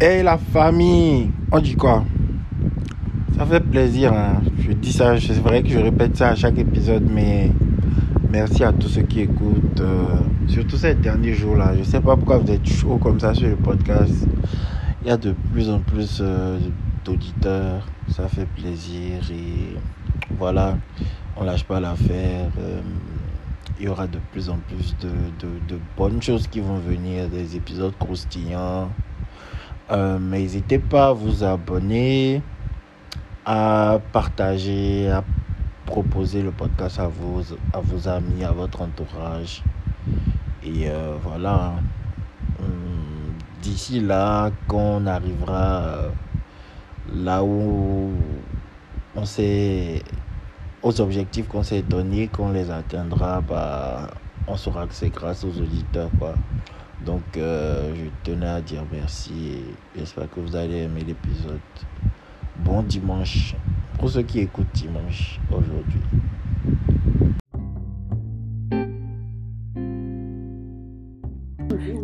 Hey la famille, on dit quoi? Ça fait plaisir, hein. je dis ça, c'est vrai que je répète ça à chaque épisode, mais merci à tous ceux qui écoutent, euh, surtout ces derniers jours-là. Je sais pas pourquoi vous êtes chaud comme ça sur le podcast. Il y a de plus en plus euh, d'auditeurs, ça fait plaisir et voilà, on lâche pas l'affaire. Euh, il y aura de plus en plus de, de, de bonnes choses qui vont venir, des épisodes croustillants. Euh, N'hésitez pas à vous abonner, à partager, à proposer le podcast à vos, à vos amis, à votre entourage. Et euh, voilà. Hum, D'ici là, qu'on arrivera euh, là où on s'est aux objectifs qu'on s'est donnés, qu'on les atteindra, bah, on saura que c'est grâce aux auditeurs. Quoi. Donc, euh, je tenais à dire merci et j'espère que vous allez aimer l'épisode. Bon dimanche pour ceux qui écoutent dimanche aujourd'hui.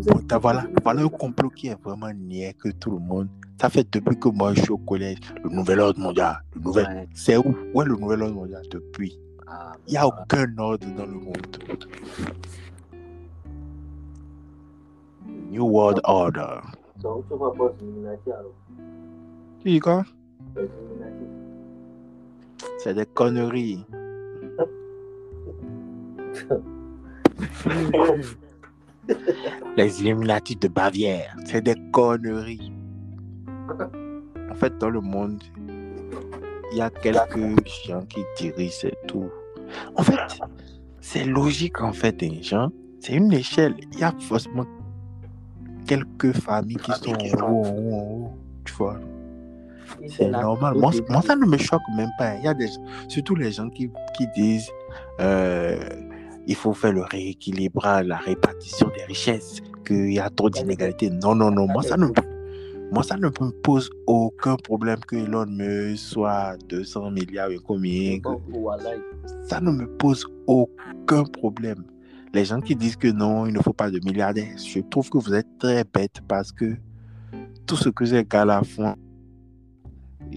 Bon, voilà, voilà un complot qui est vraiment niais que tout le monde. Ça fait depuis que moi je suis au collège, le nouvel ordre mondial. Le nouvel... Ouais. C'est où? Ouais, le nouvel ordre mondial depuis. Ah, Il n'y a aucun ordre dans le monde. New World Order. Tu dis quoi? C'est des conneries. Les Illuminati de Bavière, c'est des conneries. En fait, dans le monde, il y a quelques gens qui dirigent c'est tout. En fait, c'est logique en fait, des gens. C'est une échelle. Il y a forcément quelques familles qui sont en haut, en haut, en haut. Tu vois. C'est normal. Moi, ça ne me choque même pas. Il y a des surtout les gens qui, qui disent euh, il faut faire le rééquilibrage, la répartition des richesses, qu'il y a trop d'inégalités. Non, non, non. Moi, ça ne, moi, ça ne me pose aucun problème que Elon Musk soit à 200 milliards et combien. Ça ne me pose aucun problème. Les gens qui disent que non, il ne faut pas de milliardaires, je trouve que vous êtes très bêtes parce que tout ce que ces gars-là font,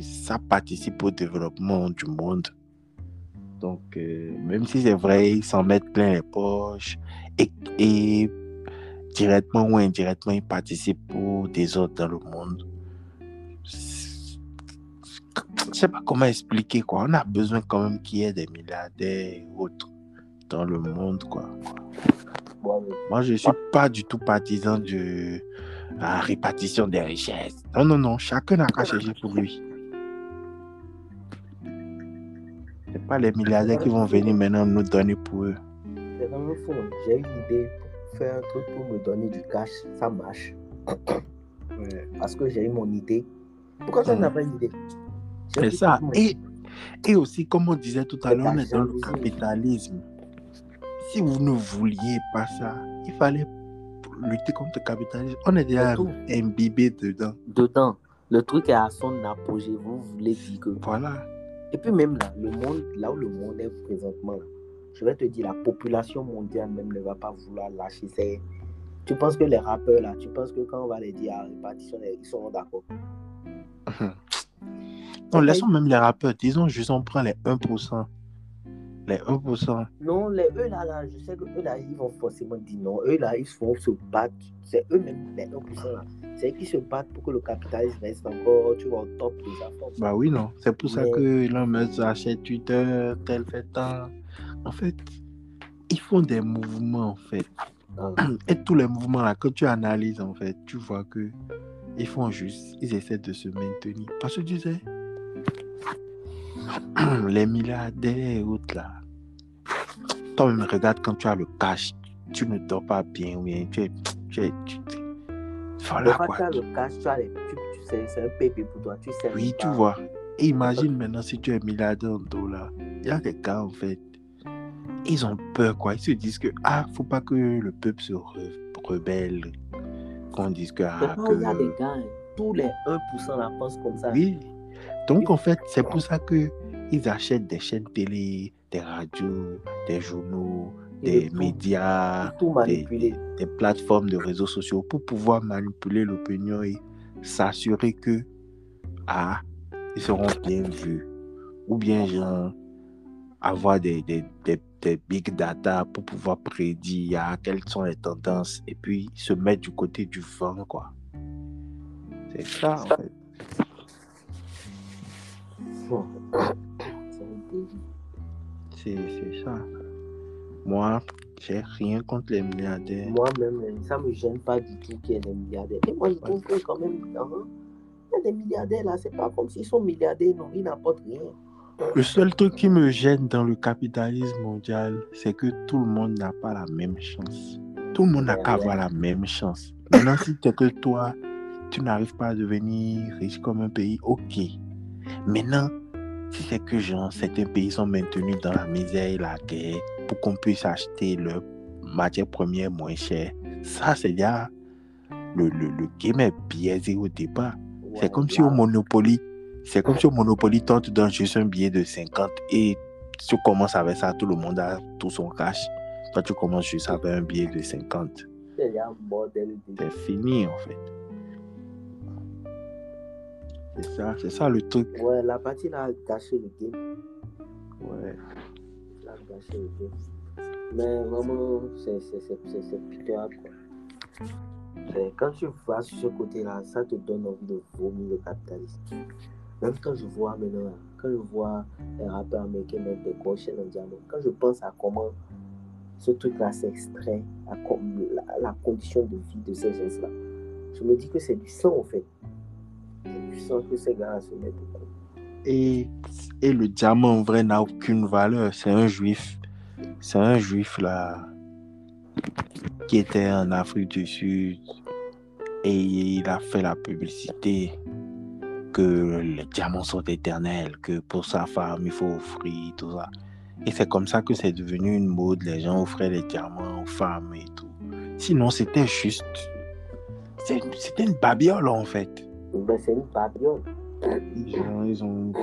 ça participe au développement du monde. Donc, euh, même si c'est vrai, ils s'en mettent plein les poches et, directement ou indirectement, ils participent au désordre dans le monde. Je sais pas comment expliquer quoi. On a besoin quand même qu'il y ait des milliardaires et autres dans le monde quoi. Bon, mais Moi, je suis pas du tout partisan de la répartition des richesses. Non, non, non. Chacun n'a qu'à chercher pour lui. C'est pas les milliardaires qui vont venir maintenant nous donner pour eux. c'est dans le fond, j'ai une idée pour faire un truc pour me donner du cash. Ça marche. Parce que j'ai eu mon idée. Pourquoi tu Mm. n'as pas une idée? C'est ça. Et, et aussi, comme on disait tout à l'heure, on est dans le capitalisme. Si vous ne vouliez pas ça, il fallait lutter contre le capitalisme. On est déjà imbibé dedans. Dedans, le truc est à son apogée. Vous voulez dire que. Voilà. Et puis même là, le monde, là où le monde est présentement, là, je vais te dire, la population mondiale même ne va pas vouloir lâcher ses... Tu penses que les rappeurs là, tu penses que quand on va les dire à répartition, ils seront d'accord? Non, laissons même les rappeurs. Disons juste on prend les 1%. Les 1%. Non, les eux là, là, je sais que eux là, ils vont forcément dire non. Eux là, ils vont se battre. C'est eux-mêmes, les 1% là. C'est eux qui se battent pour que le capitalisme reste encore, tu vois, au top des affaires. Bah oui, non. C'est pour ça Mais- que Elon Musk achète Twitter, tel fait tant. En fait, ils font des mouvements, en fait. Ah. Et tous les mouvements là, quand tu analyses, en fait, tu vois que ils font juste, ils essaient de se maintenir. Parce que tu sais, les milliardaires et autres là, toi-même, regarde quand tu as le cash, tu ne dors pas bien ou bien tu es. Tu es tu- tu- voilà Quand quoi. tu as le cash, tu as les. Tu, tu sais, c'est un pépé pour toi. Tu sais. Oui, tu pas. vois. Et imagine maintenant si tu es milliardaire en dollars. Il y a des gars, en fait, ils ont peur, quoi. Ils se disent que, ah, faut pas que le peuple se re- rebelle. Qu'on dise que, ah, où il y a des que... gars, hein. tous les 1% la pensent comme ça. Oui. Donc, en fait, c'est pour ça que ils achètent des chaînes télé, des radios, des journaux, des tout. médias, des, plateformes de réseaux sociaux pour pouvoir manipuler l'opinion et s'assurer que ah, ils seront bien vus. Ou bien genre avoir des, des, des, des big data pour pouvoir prédire ah, quelles sont les tendances et puis se mettre du côté du vent, quoi. C'est ça, en fait. C'est ça. Moi, j'ai rien contre les milliardaires. Moi-même, ça me gêne pas du tout qu'il y ait des milliardaires. Et moi, je trouve que quand même, hein, il y a des milliardaires là, c'est pas comme s'ils sont milliardaires, non, ils n'apportent rien. Le seul truc qui me gêne dans le capitalisme mondial, c'est que tout le monde n'a pas la même chance. Tout le monde n'a qu'à avoir la même chance. Maintenant, si c'est que toi, tu n'arrives pas à devenir riche comme un pays, ok. Maintenant, si c'est que genre, certains pays sont maintenus dans la misère et la guerre pour qu'on puisse acheter leur matière première moins chère, ça c'est déjà le, le, le game est biaisé au départ. C'est Ouais, comme si au Monopoly, c'est comme si au Monopoly, toi, tu donnes juste un billet de 50 et tu commences avec ça, tout le monde a tout son cash. Toi, tu commences juste avec un billet de 50. C'est déjà un bordel. de- C'est fini, en fait. C'est ça, c'est ça le truc. Ouais, la partie là a gâché le game. Ouais. Elle a gâché le game. Mais vraiment, c'est pitoyable. Quoi. Quand tu vas sur ce côté-là, ça te donne envie de vomir le capitalisme. Même quand je vois maintenant, quand je vois les rappeurs américains mettre des gros chaînes en diamant, quand je pense à comment ce truc-là s'extrait, à la condition de vie de ces gens-là, je me dis que c'est du sang en fait. Et, et le diamant, en vrai, n'a aucune valeur. C'est un juif. C'est un juif, là, qui était en Afrique du Sud. Et il a fait la publicité que les diamants sont éternels, que pour sa femme, il faut offrir, tout ça. Et c'est comme ça que c'est devenu une mode. Les gens offraient les diamants aux femmes et tout. Sinon, c'était juste... C'était une babiole, en fait. Ben, c'est une babiole. Ils ont, ils ont,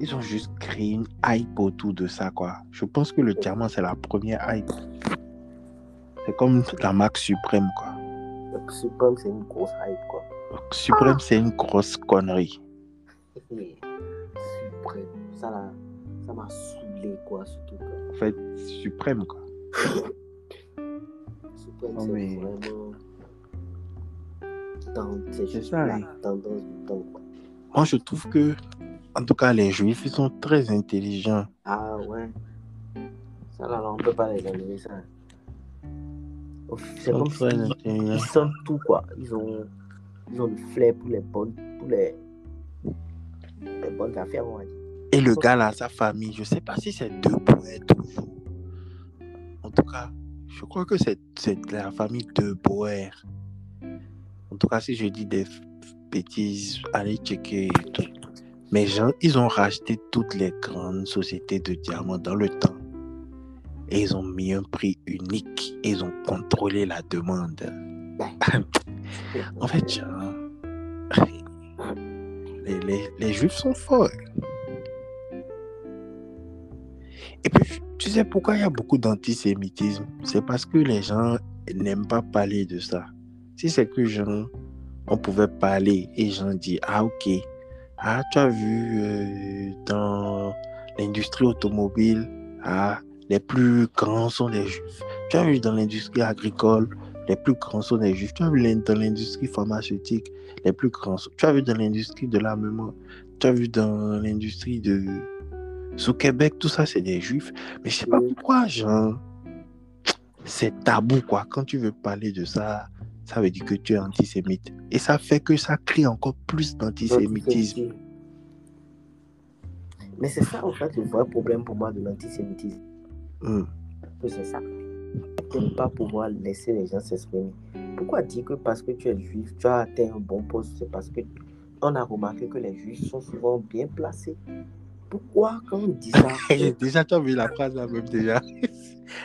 ils ont juste créé une hype autour de ça, quoi. Je pense que le diamant, c'est la première hype. C'est comme la marque Suprême, quoi. Le Supreme, c'est une grosse hype, quoi. Suprême, c'est une grosse connerie. Suprême, ça là, ça m'a saoulé, quoi, surtout. Quoi. En fait, Suprême, quoi. Suprême, c'est mais- vraiment. C'est juste ça, la tendance du temps. Moi, je trouve que, en tout cas, les juifs, ils sont très intelligents. Ah ouais. Ça là, là, on peut pas les enlever, ça. Ils C'est sont comme très si intelligents. ils sentent tout, quoi. Ils ont, ils ont le flair pour les bonnes, pour les, les bonnes affaires, on va dire. Et le gars là, sa famille, je sais pas si c'est deux poètes toujours. En tout cas, je crois que c'est c'est la famille de Boer. En tout cas, si je dis des bêtises, allez checker et tout. Mais gens, ils ont racheté toutes les grandes sociétés de diamants dans le temps. Et ils ont mis un prix unique. Et ils ont contrôlé la demande. En fait, genre, les, les, les juifs sont forts. Et puis, tu sais pourquoi il y a beaucoup d'antisémitisme? C'est parce que les gens n'aiment pas parler de ça. Si c'est que gens, on pouvait parler et gens disent Ah, ok, ah, tu as vu euh, dans l'industrie automobile, ah, les plus grands sont les juifs. Tu as vu dans l'industrie agricole, les plus grands sont les juifs. Tu as vu dans l'industrie pharmaceutique, les plus grands sont. Tu as vu dans l'industrie de l'armement, tu as vu dans l'industrie de. Sous Québec, tout ça, c'est des juifs. Mais je sais pas pourquoi, genre, c'est tabou, quoi. Quand tu veux parler de ça, ça veut dire que tu es antisémite. Et ça fait que ça crée encore plus d'antisémitisme. Mais c'est ça, en fait, le vrai problème pour moi de l'antisémitisme. Que c'est ça. Ne pas pouvoir laisser les gens s'exprimer. Pourquoi dire que parce que tu es juif, tu as atteint un bon poste, c'est parce que on a remarqué que les juifs sont souvent bien placés? Pourquoi quand on dit ça? Déjà, tu as vu la phrase là même déjà.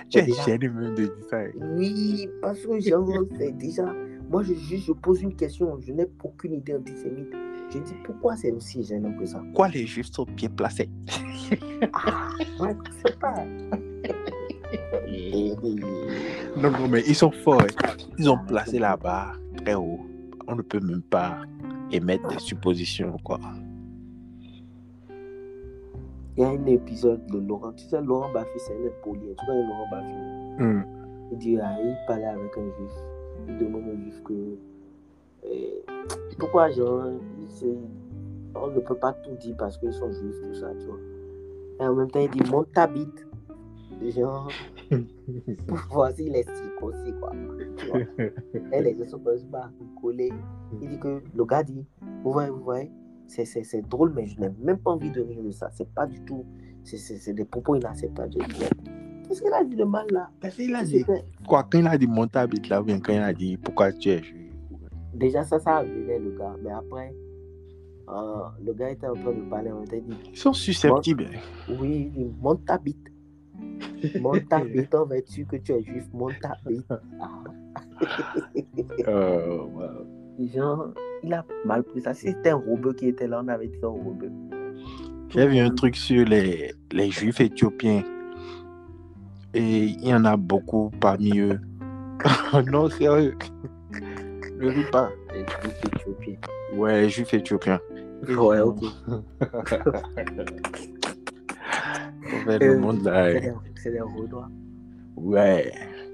Tu es gêné même de dire ça. Oui, parce que genre, c'est déjà. Moi, je, je pose une question, je n'ai aucune idée antisémite. Je dis pourquoi c'est aussi gênant que ça? Quoi, les juifs sont bien placés? Ah, ouais, je sais pas. Non, non, mais ils sont forts. hein. Ils ont placé la barre très haut. on ne peut même pas émettre des suppositions, quoi. Il y a un épisode de Laurent. Tu sais, Laurent Baffy, c'est un poli. Tu connais Laurent Baffy Hmm. Il dit, ah, il parlait avec un juif. Il demande au juif que. eh, pourquoi, genre, on ne peut pas tout dire parce qu'ils sont juifs, tout ça, tu vois. Et en même temps, il dit, monte ta bite. Genre, pour voir s'il est quoi. Tu vois. Et les gens sont pas collés. Il dit que le gars dit, vous voyez, vous voyez, c'est, c'est, c'est drôle, mais je n'ai même pas envie de rire de ça. C'est pas du tout. C'est, c'est, c'est des propos inacceptables. Je dis, Qu'est-ce qu'il a dit de mal là? Parce qu'il a dit, quoi, quand il a dit monte ta bite là, ou bien quand il a dit pourquoi tu es juif. Déjà, ça, ça venait le gars. Mais après, euh, le gars était en train de parler. On était dit, Ils sont susceptibles. oui, il dit, monte ta bite. Monte ta bite en vertu que tu es juif. Monte ta bite. Euh, wow. Genre, il a mal pris ça. Si c'était un robot qui était là, on avait dit un robot. J'ai vu un truc sur les, les juifs éthiopiens. Et il y en a beaucoup parmi eux. non, sérieux. Ne ris pas. Les juifs éthiopiens. Ouais, les juifs éthiopiens. Ouais, ok. Euh, le monde là. C'est des, des Renois. Ouais.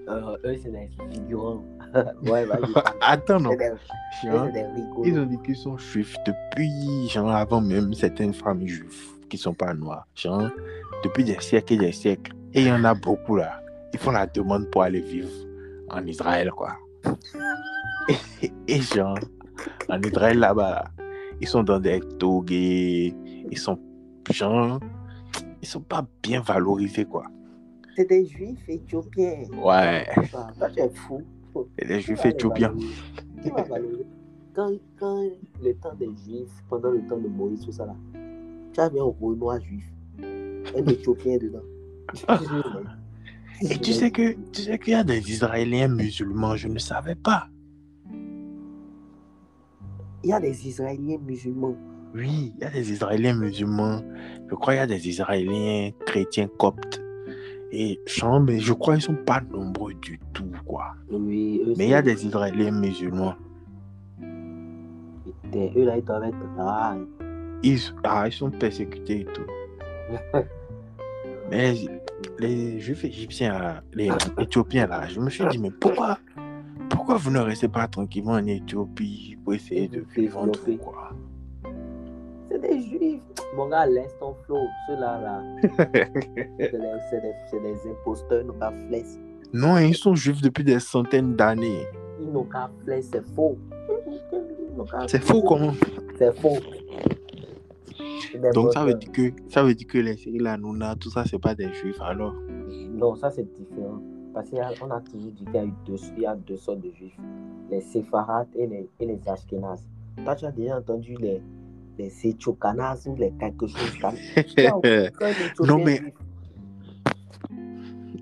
Euh, eux, c'est des figurants. ouais, vas-y. Attends, non. Des, Genre. Ils ont dit qu'ils sont juifs depuis, genre, avant même certaines familles juives qui sont pas noires. Genre, depuis des siècles et des siècles. Et il y en a beaucoup là. Ils font la demande pour aller vivre en Israël, quoi. Et, et genre, en Israël là-bas, ils sont dans des togues, ils sont, genre, ils sont pas bien valorisés, quoi. C'est des juifs éthiopiens. Ouais, Toi, toi, tu es fou. Et les juifs éthiopiens. valoriser Qui va valoriser quand, quand le temps des juifs, pendant le temps de Moïse, tout ça là, tu as bien un Renoir juif, un Éthiopien dedans. Et tu sais que tu sais qu'il y a des Israéliens musulmans, je ne savais pas. Il y a des Israéliens musulmans. Oui, il y a des Israéliens musulmans. Je crois qu'il y a des Israéliens chrétiens coptes. Et genre, mais je crois qu'ils sont pas nombreux du tout, quoi. Oui, Mais il y a des Israéliens musulmans. des- Eux là, ils doivent être rares. Ils, ah, ils sont persécutés et tout. Mais les Juifs égyptiens, là, les Éthiopiens, là, je me suis dit, mais pourquoi, pourquoi vous ne restez pas tranquillement en Éthiopie pour essayer de vivre entre vous, quoi? Des juifs. Mon gars, laisse ton flow. Ceux-là, là, c'est des, c'est des, imposteurs, flèche. Non, ils sont juifs depuis des centaines d'années. Ils n'ont qu'à c'est faux. C'est faux comment? C'est faux. Donc ça veut dire que ça veut dire que les Cyril Hanouna, tout ça c'est pas des juifs alors? Non, ça c'est différent. Parce qu'on a, toujours dit qu'il y a, eu deux, il y a deux sortes de juifs. Les séfarades et les, et les ashkénazes. Toi, tu as déjà entendu les, les séchokanazes ou les quelque chose comme ça. Non, mais-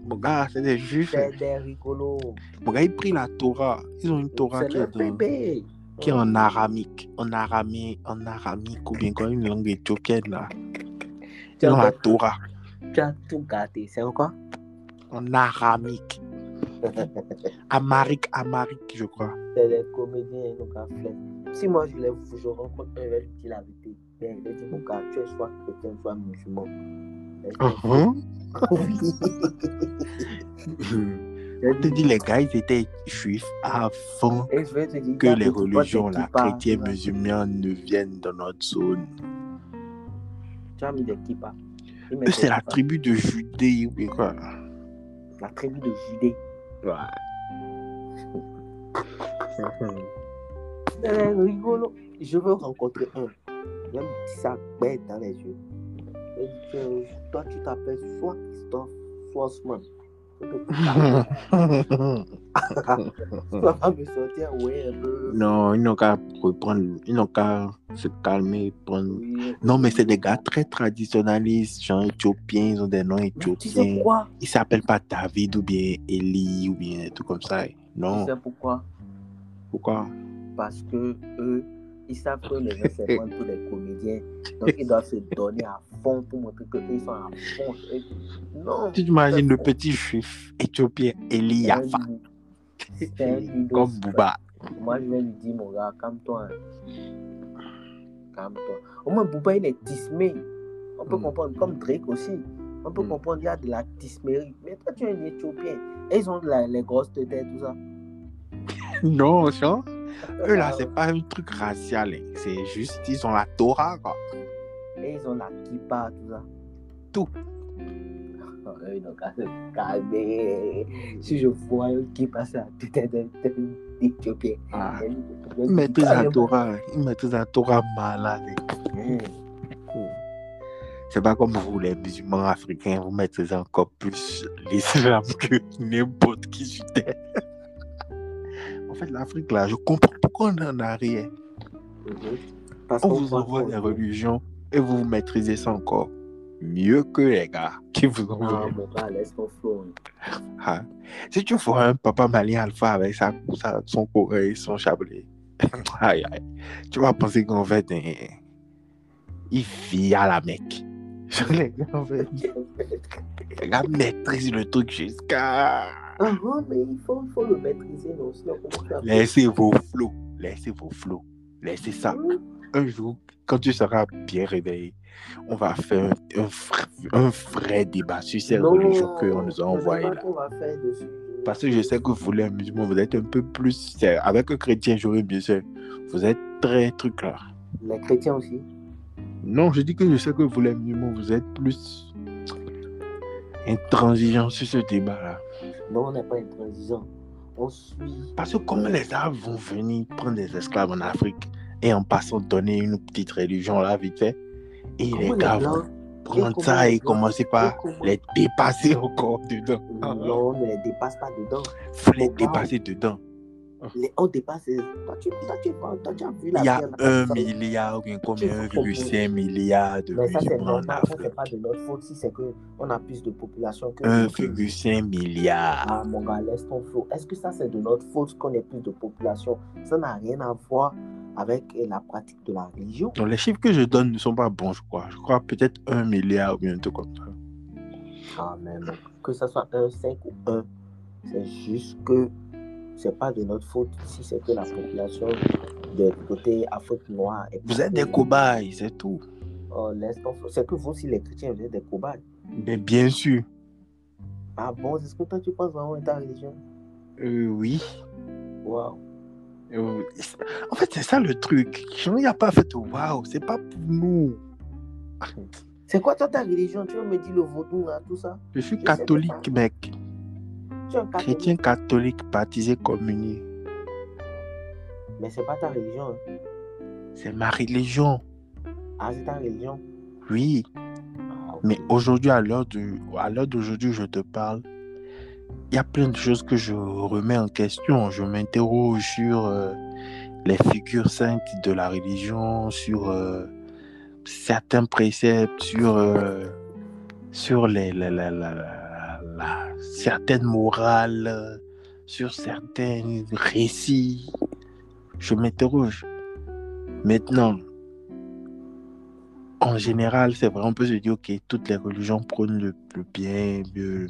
Mon gars, c'est des juifs. C'est des rigolos. Mon gars, ils prient la Torah. Ils ont une Torah qui est, bébé. qui est en aramique. En aramique, en aramique ou bien quoi, une langue éthiopienne là. Ils ont la Torah. tu as tout gâté. C'est encore En aramique. Amarique, amarique, je crois. C'est des comédiens, qu'à flèche. Si moi je, les, je rencontre un, je dire la vérité. Mon gars, tu es soit chrétien, soit musulman. Je On te dis, dit, les gars, ils étaient juifs avant dire, que les religions, tu vois. musulmans, ne viennent dans notre zone. Tu as mis des kippas. Eux, c'est la tribu de Judée ou quoi? La tribu de Judée. C'est rigolo. Je veux rencontrer un. Vais me dire ça bête dans les yeux. Toi, tu t'appelles soit Christophe, soit Osman. Me sortir, ouais, non, ils n'ont qu'à reprendre, ils n'ont qu'à se calmer, prendre. Oui. Non, mais c'est des gars très traditionnalistes, genre éthiopiens, ils ont des noms Mais Tu sais éthiopiens. Ils s'appellent pas David ou bien Eli ou bien tout comme ça. Non, Tu sais pourquoi? Pourquoi? Parce que eux, ils savent que les gens se prennent pour des comédiens. Donc, ils doivent se donner à fond pour montrer qu'ils sont à fond. Et- Non. Tu t'imagines le petit juif éthiopien Eli Yafa, C'est un bidon. comme Booba. Moi, je vais lui dire, mon gars, calme-toi. hein. Calme-toi. Au moins, Booba, il est tismé. On peut Mm. comprendre, comme Drake aussi. On peut Mm. comprendre, il y a de la tismérie. Mais toi, tu es un Éthiopien. Et ils ont la- les grosses têtes, tout ça. Non, genre, eux là, c'est pas un truc racial. hein. C'est juste, ils ont la Torah, quoi. Et ils ont la kippa, tout ça. Tout. Eux, ils n'ont qu'à se calmer. Si je vois un kippa, c'est la tête d'un Éthiopien. Ah. Ils maîtrisent la. Torah. hein. Ils maîtrisent la Torah malade. hein. Mm. C'est pas comme vous, les musulmans africains, vous maîtrisez encore plus l'islam que n'importe qui sur terre. Fait, l'Afrique, là, je comprends pourquoi on en a rien. Mhm. Parce On vous envoie des religions et vous, vous maîtrisez ça encore mieux que les gars qui vous Ah, envoient. mon gars, laisse ton flow. hein. Ah. Si tu vois un papa malien alpha avec sa, sa- son courrier, son chapelet, aïe, aïe, tu vas penser qu'en fait, il vit à la Mecque. Les gars, en fait, les gars maîtrisent le truc jusqu'à. Ah, mais il faut, le maîtriser, non? Sinon? Laissez vos flots, laissez vos flots, laissez ça. Hum, Un jour, quand tu seras bien réveillé, on va faire un, un vrai, un vrai débat sur ces non, religions qu'on nous a envoyées là. qu'on va faire dessus. Parce que je sais que vous, les musulmans, vous êtes un peu plus. Avec un chrétien, j'aurais mieux sûr. Vous êtes très truc là. Les chrétiens aussi. Non, je dis que je sais que vous, les musulmans, vous êtes plus intransigeants sur ce débat là. Non, on n'est pas intransigeant. On suit. Parce que comment les Arabes vont venir prendre des esclaves en Afrique et en passant donner une petite religion là, vite fait, et Comment les gars vont prendre ça et commencer par comment- les dépasser encore dedans. Non, on ne les dépasse pas dedans. Faut les dépasser dedans. Les, on dépasse. Toi, tu, toi, tu, toi, tu as vu la Il y a pierre, un là, ça- milliard, ou bien combien, Tu comprends. 1,5 milliard de Mais ça, c'est normal. C'est pas de notre faute si c'est qu'on a plus de population que. 1,5 milliard. Ah, mon gars, laisse ton flow. Est-ce que ça, c'est de notre faute qu'on ait plus de population? Ça n'a rien à voir avec euh, la pratique de la religion. Donc, les chiffres que je donne ne sont pas bons, je crois. Je crois peut-être 1 milliard ou bien truc comme ça. Ah, même. Que ce soit un 5 ou 1, c'est juste que c'est pas de notre faute si c'est que la population de côté Afrique noire. est Vous êtes des cobayes, c'est tout. Oh, flow. C'est que vous aussi, les chrétiens, vous êtes des cobayes. Mais bien sûr. Ah bon, est-ce que toi, tu penses vraiment à ta religion? Euh, oui. Waouh. Euh, en fait, c'est ça le truc. Il n'y a pas fait waouh, c'est pas pour nous. C'est quoi toi ta religion? Tu veux me dire le vaudou, là, tout ça? Je suis catholique, mec. Catholique, Chrétien catholique, baptisé, communié. mais c'est pas ta religion. hein. C'est ma religion. Ah, c'est ta religion. Oui. Ah. Mais aujourd'hui, à l'heure de, à l'heure d'aujourd'hui, je te parle. Il y a plein de choses que je remets en question. Je m'interroge sur euh, les figures saintes de la religion, sur euh, certains préceptes, sur, euh, sur les, la, la, la, certaines morales, sur certains récits. Je m'interroge. Maintenant, en général, c'est vrai, on peut se dire, ok, toutes les religions prônent le, le bien, le,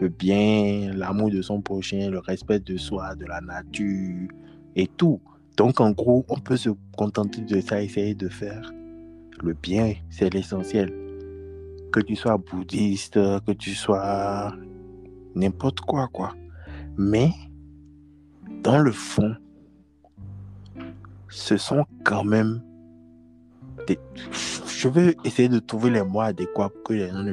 le bien, l'amour de son prochain, le respect de soi, de la nature et tout. Donc, en gros, on peut se contenter de ça, essayer de faire le bien, c'est l'essentiel. Que tu sois bouddhiste, que tu sois n'importe quoi, quoi. Mais, dans le fond, ce sont quand même des... Je vais essayer de trouver les mots adéquats pour que les gens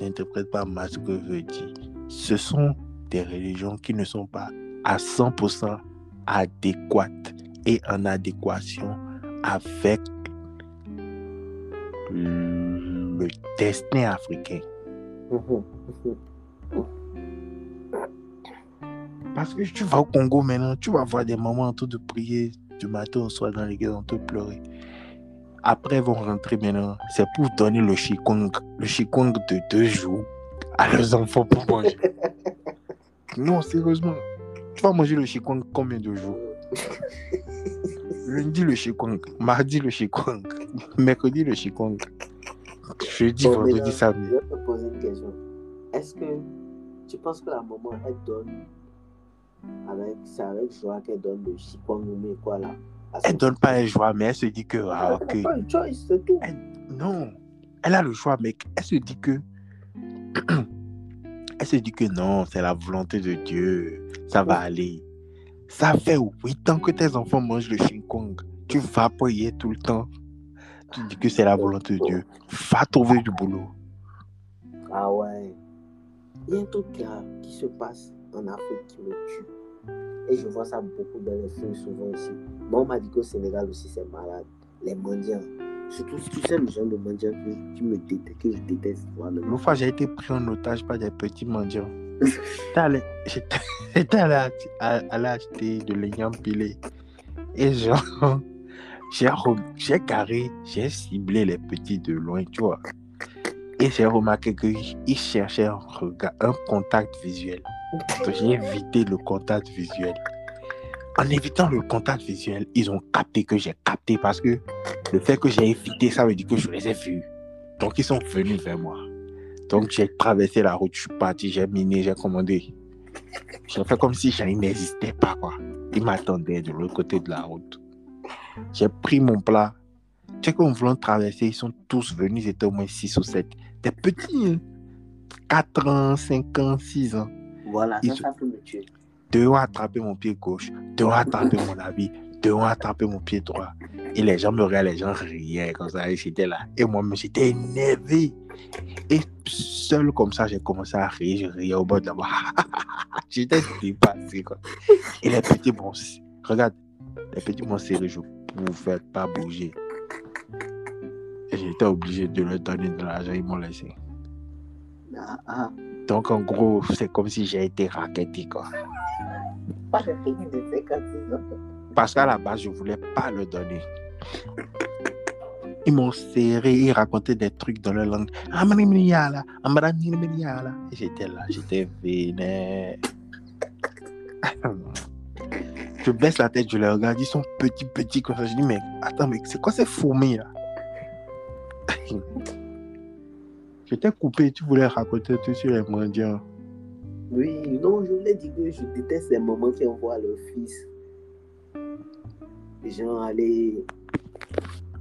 n'interprètent pas mal ce que je veux dire. Ce sont des religions qui ne sont pas à 100% adéquates et en adéquation avec le destin africain. Parce que tu vas au Congo maintenant, tu vas voir des mamans en train de prier du matin au soir dans l'église en train de pleurer. Après, ils vont rentrer maintenant. C'est pour donner le chikwang, le chikwang de deux jours à leurs enfants pour manger. non, sérieusement. Tu vas manger le chikwang combien de jours? Lundi le chikwang, mardi le chikwang, mercredi le chikwang, jeudi, Bon, vendredi, maintenant, samedi. Je vais te poser une question. Est-ce que tu penses que la maman, elle donne avec, c'est avec joie qu'elle donne le chikwangumi, quoi, là. Elle donne pas un choix, mais elle se dit que. Ah, Elle ok. n'a pas une choice, c'est tout. Non, elle a le choix, mais elle se dit que. elle se dit que non, c'est la volonté de Dieu. Ça va aller. Ça fait huit ans que tes enfants mangent le Kong. Tu vas payer tout le temps. Tu dis que c'est la volonté de Dieu. Va trouver du boulot. Ah ouais. Il y a un truc là, qui se passe en Afrique qui me tue. Et je vois ça beaucoup dans les films, souvent ici. Moi, on m'a dit qu'au Sénégal aussi, c'est malade. Les mendiants. Surtout, tu sais, le genre de mendiants que, qui me déteste, que je déteste. L'autre fois, j'ai été pris en otage par des petits mendiants. J'étais allé, allé acheter de l'oignon pilé. Et genre, j'ai carré, j'ai ciblé les petits de loin, tu vois. Et j'ai remarqué qu'ils cherchaient un contact visuel. Donc, j'ai évité le contact visuel. En évitant le contact visuel, ils ont capté que j'ai capté parce que le fait que j'ai évité, ça veut dire que je les ai vus. Donc, ils sont venus vers moi. Donc, j'ai traversé la route, je suis parti, j'ai miné, j'ai commandé. J'ai fait comme si je n'existais pas, quoi. Ils m'attendaient de l'autre côté de la route. J'ai pris mon plat. Tu sais qu'en voulant traverser, ils sont tous venus, ils étaient au moins 6 ou 7. Des petits, 4 ans, 5 ans, 6 ans. Voilà, Ils ça, peut me tuer. Deux ont attrapé mon pied gauche, deux ont attrapé mon habit, deux ont attrapé mon pied droit. Et les gens me regardaient, les gens riaient comme ça, et j'étais là. Et moi-même, j'étais énervé. Et seul comme ça, j'ai commencé à rire, je riais au bord de la j'étais dépassé, quoi. Et les petits, bon, regarde, les petits m'ont serré, je ne pouvais pas bouger. Et j'étais obligé de leur donner de l'argent, ils m'ont laissé. Ah, ah. Donc, en gros, c'est comme si j'ai été raquetté, quoi. Pas de pays de 56 ans. Parce qu'à la base, je ne voulais pas le donner. Ils m'ont serré, ils racontaient des trucs dans leur langue. Ah, j'étais là, j'étais vénère. Je baisse la tête, je les regarde, ils sont petits, petits comme ça. Je dis, mais attends, mais c'est quoi ces fourmis là? J'étais coupé, tu voulais raconter tout sur les mendiants. Oui, non, je voulais dire que je déteste ces moments qui envoient leur fils. Les gens aller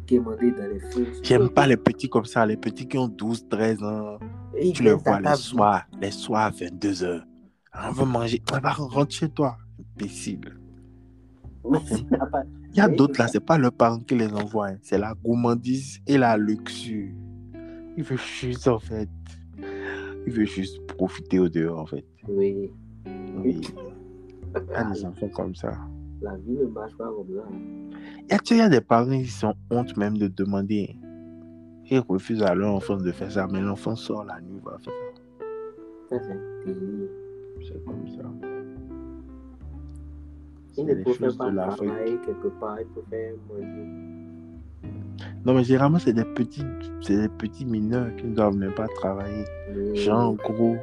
demander dans les films. J'aime pas les petits comme ça, les petits qui ont 12, 13 ans. Et Tu les vois les soirs, les soirs à 22h. On veut manger. On va rentrer chez toi. Imbécile. Il y a d'autres là, c'est pas leurs parents qui les envoient. hein. C'est la gourmandise et la luxure. Il veut juste en fait. Il veut juste profiter au dehors en fait. Oui, Oui. Il y a des enfants comme ça. la vie ne marche pas comme ça. Il y a, tu sais, il y a des parents qui sont honte même de demander. Ils refusent à leur enfant de faire ça, mais l'enfant sort la nuit, va faire ça. Ça, c'est. C'est comme ça. C'est ne pas travailler quelque part, préfèrent manger. Non, mais généralement, c'est des petits, c'est des petits mineurs qui ne doivent même pas travailler. Genre, en gros,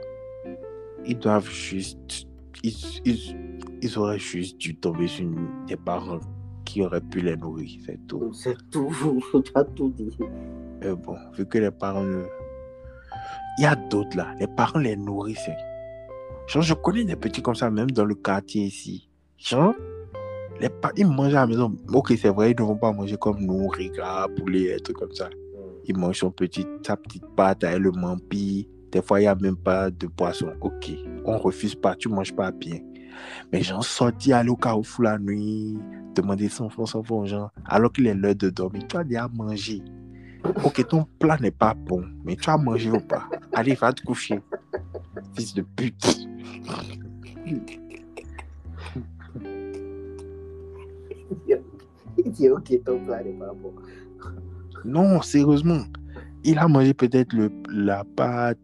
ils doivent juste. Ils, ils, ils auraient juste dû tomber sur des parents qui auraient pu les nourrir, c'est tout. C'est tout, tu as tout dit. Mais bon, vu que les parents. Il y a d'autres là, les parents les nourrissent. Genre, je connais des petits comme ça, même dans le quartier ici. Genre, les pa- ils mangent à la maison. Ok, c'est vrai, ils ne vont pas manger comme nous, riga, poulet, des trucs comme ça. Il mange son petit, sa petite pâte le mampi. Des fois, il n'y a même pas de poisson. Ok, on refuse pas, tu manges pas bien. Mais genre, sortir, aller au carrefour la nuit, demander 100 francs, 100 francs aux gens, alors qu'il est l'heure de dormir, tu as déjà mangé. Ok, ton plat n'est pas bon, mais tu as mangé ou pas? Allez, va te coucher. Fils de pute. Il dit, ok, ton plat n'est pas bon. Non, sérieusement. Il a mangé peut-être la pâte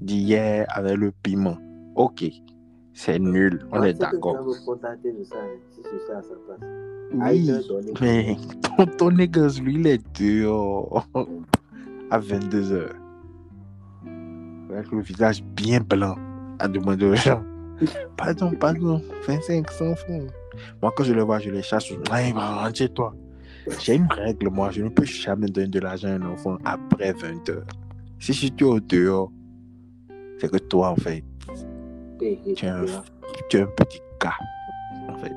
d'hier avec le piment. Ok, c'est nul, on Moi, est d'accord. Hein. Ah, Oui, mais ton, ton négoce, lui, il est dehors à 22h. Avec le visage bien blanc à demander aux gens. Pardon, pardon, 25, 100 francs. Moi, quand je le vois, je les chasse. Ouais, va, chez toi. J'ai une règle, moi, je ne peux jamais donner de l'argent à un enfant après 20h. Si je suis au dehors, c'est que toi, en fait, tu es un, tu es un petit gars, en fait.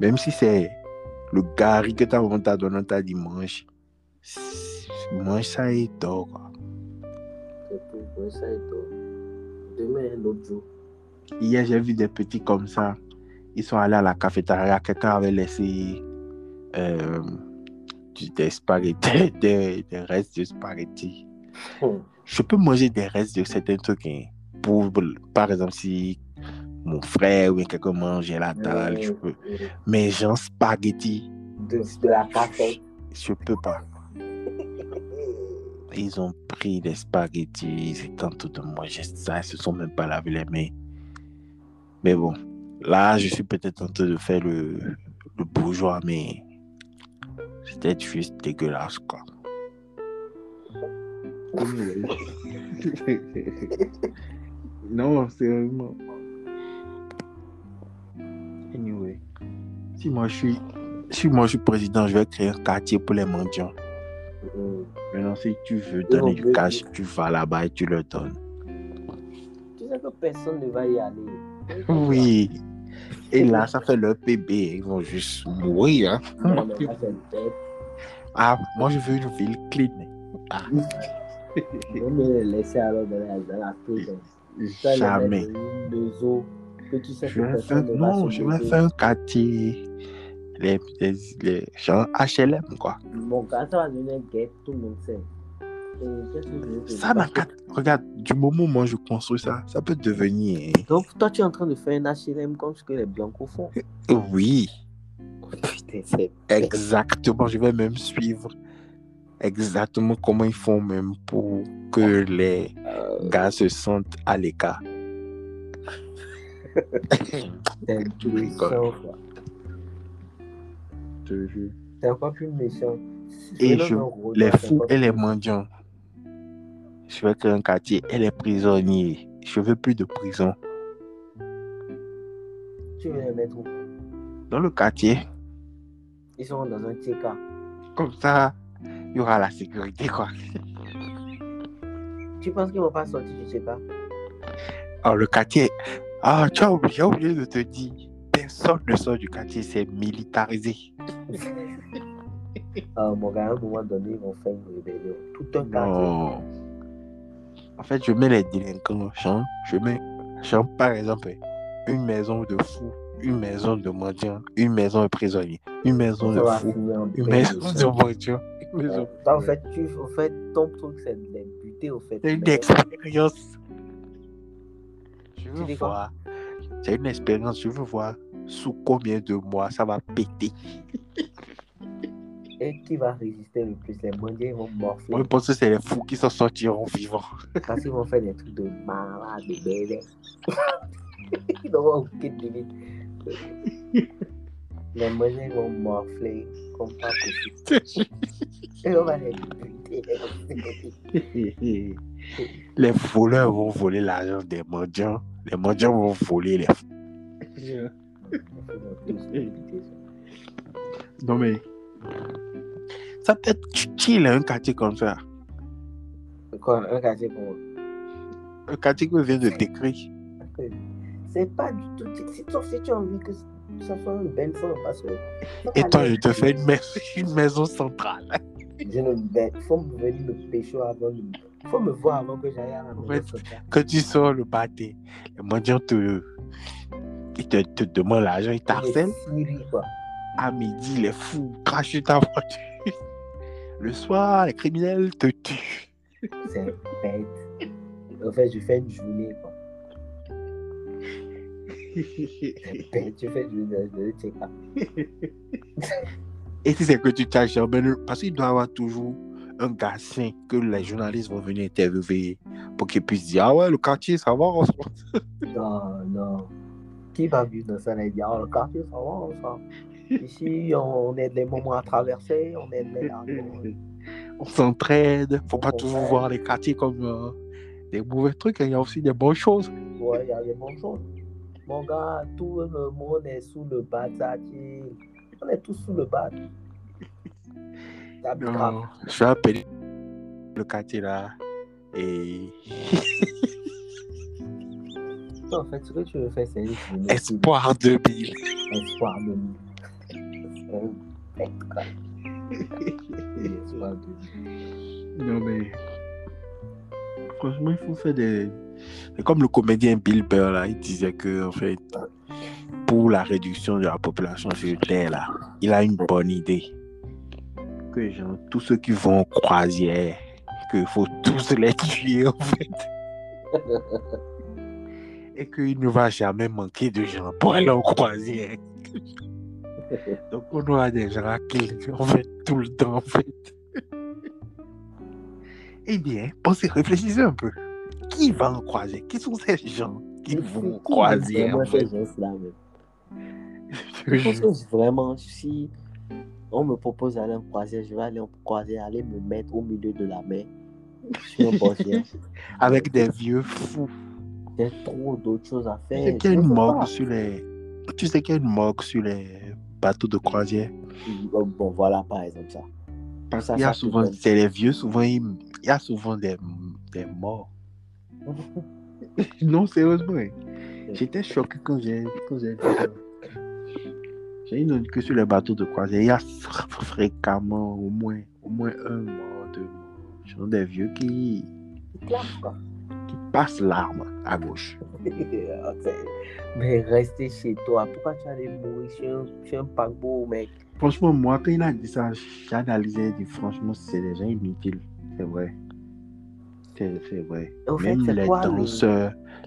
Même si c'est le gari que ta maman t'a donné, t'a dit mange. Mange ça et dors. quoi. Ouais, ça et. Demain, un autre jour. Hier, j'ai vu des petits comme ça. Ils sont allés à la cafétéria. Quelqu'un avait laissé euh, des spaghettis, des, des restes de spaghettis. Hum. Je peux manger des restes de certains trucs. hein. Pour, par exemple, si mon frère ou quelqu'un mangeait la dalle, je peux. Mais genre spaghetti, De, de la café. je peux pas. Ils ont pris des spaghettis, ils étaient en train de manger ça, ils se sont même pas lavé les mains. Mais bon, là, je suis peut-être en train de faire le, le bourgeois, mais c'était juste dégueulasse, quoi. non, sérieusement. Anyway, si moi je suis, si moi je suis président, je vais créer un quartier pour les mendiants. Maintenant, si tu veux donner du cash, tu vas là-bas et tu le donnes. Tu sais que personne ne va y aller. Oui. Et là, ça fait leur PB. Ils vont juste mourir. Hein. Non. Ah, moi, je veux une ville clean. Ah, On me les laisser alors dans la, dans la prison. Jamais. maison que tu sais Je vais faire, non, je vais faire un quartier. Les, les, les gens HLM, quoi. Mon gars, ça va devenir guette, tout le monde sait. Ça n'a qu'à. Regarde, du moment où moi je construis ça, ça peut devenir. Donc, toi, tu es en train de faire un HLM comme ce que les Blancos font. Oui, Putain, c'est exactement. Je vais même suivre exactement comment ils font, même pour que les euh, gars se sentent à l'écart. c'est Tu rigoles. méchant, quoi. Je te jure. C'est encore plus méchant. Et je- les fous et les mendiants. Je vais créer un quartier et les prisonniers. Je veux plus de prison. Tu veux les mettre où? Dans le quartier, Ils sont dans un TK. comme ça, il y aura la sécurité, quoi. Tu penses qu'ils vont pas sortir du TK Alors, le quartier. Ah, tu as oublié, j'ai oublié de te dire. Personne ne sort du quartier, c'est militarisé. Euh, Mon gars, à un moment donné, ils vont faire une rébellion. Tout un quartier. En fait, je mets les délinquants, genre, je mets, genre, par exemple, une maison de fous, une maison de mendiants, une maison de prisonniers, une maison de fous, une maison de mendiants. Euh, toi, en fait, tu, en fait, ton truc, c'est de les buter, au fait. C'est une Mais- expérience. Je veux voir? C'est une expérience, je veux voir sous combien de mois ça va péter? Et qui va résister le plus Les mendiants vont morfler. Moi, je pense que c'est les fous qui s'en sortiront vivants. Parce qu'ils vont faire des trucs de malade, de bébé. Ils n'auront aucune limite. Les mendiants vont morfler comme pas possible. Et on va les buter. Les voleurs vont voler l'argent des mendiants. Les mendiants vont voler les fous. Non mais. Ça peut être utile un quartier comme ça? Quoi, un quartier pour moi Un quartier que je viens de décrire. C'est pas du tout. si- Sauf si tu as envie que ça soit un bel son. Parce que. Et toi, je te fais une, mais- une maison centrale. Je ne vais- faut me venir me pécho avant de. Faut me voir avant que j'aille à la maison sociale. Quand tu sors le matin, les mendiants te, ils te, te demandent l'argent, ils t'harcèlent. À midi, les fous crachent ta voiture. Le soir, les criminels te tuent. C'est bête. En fait, je fais une journée, quoi. C'est bête. Je fais une journée de check-up. Et si c'est que tu tâches, ben, parce qu'il doit y avoir toujours un garçon que les journalistes vont venir interviewer pour qu'ils puissent dire Ah ouais, le quartier, ça va en ce moment. Non, non. Qui va vivre dans ça et dire, oh, le quartier, ça va, on Ici, on aide les moments à traverser, on aide les On s'entraide. Faut pas toujours voir les quartiers comme euh, des mauvais trucs. hein. Il y a aussi des bonnes choses. Ouais, il y a des bonnes choses. Mon gars, tout le monde est sous le bazar. On est tous sous le bas. Non, je vais appeler le quartier là. Et. En fait, ce que tu veux faire, c'est Espoir 2000. Espoir 2000. Non, mais. Franchement, il faut faire des. C'est comme le comédien Bill Burr, là, il disait que, en fait, pour la réduction de la population sur Terre, là, il a une bonne idée. Que, genre, tous ceux qui vont en croisière, qu'il faut tous les tuer, en fait. Et qu'il ne va jamais manquer de gens pour aller en croisière. Donc, on aura des gens qui, en fait, tout le temps, en fait. Eh bien, pensez, réfléchissez un peu. Qui va en croisière Qui sont ces gens qui vont fait ces gens-là. Je Je pense jure. que vraiment, si on me propose d'aller en croisière, je vais aller en croisière, aller me mettre au milieu de la mer, sur un bordel. Avec des vieux fous. Il y a trop d'autres choses à Tu faire. sais qu'il y a une morgue sur les. Tu sais qu'il y a une morgue sur les bateaux de croisière. Bon, voilà, par exemple, ça. Parce Ça, qu'il y a ça, souvent, c'est les vieux, souvent, ils- il y a souvent des, des morts. non, sérieusement. J'étais choqué quand j'ai quand j'ai vu ça. J'ai une que sur les bateaux de croisière, il y a fr- fréquemment au moins, au moins un mort, deux morts. Ce sont des vieux qui, quoi. qui passent l'arme à gauche. Mais rester chez toi, pourquoi tu allais mourir? Sur un, un paquebot, mec Franchement, moi, quand il a dit ça, j'ai analysé, dit franchement, c'est des gens inutiles. C'est vrai. C'est vrai. Au Même les quoi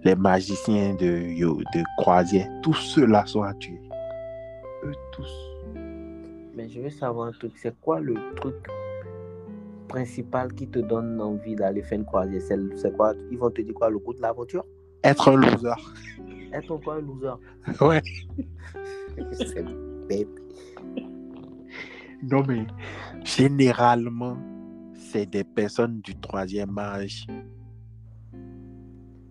les magiciens de, yo- de croisière, tous ceux-là sont à tuer. Eux tous. Mais je veux savoir un truc, c'est quoi le truc principal qui te donne envie d'aller faire une croisière? C'est c'est quoi? Ils vont te dire quoi? Le goût de l'aventure? Être un loser. Être encore un loser Ouais. C'est bête. Non, mais généralement, c'est des personnes du troisième âge.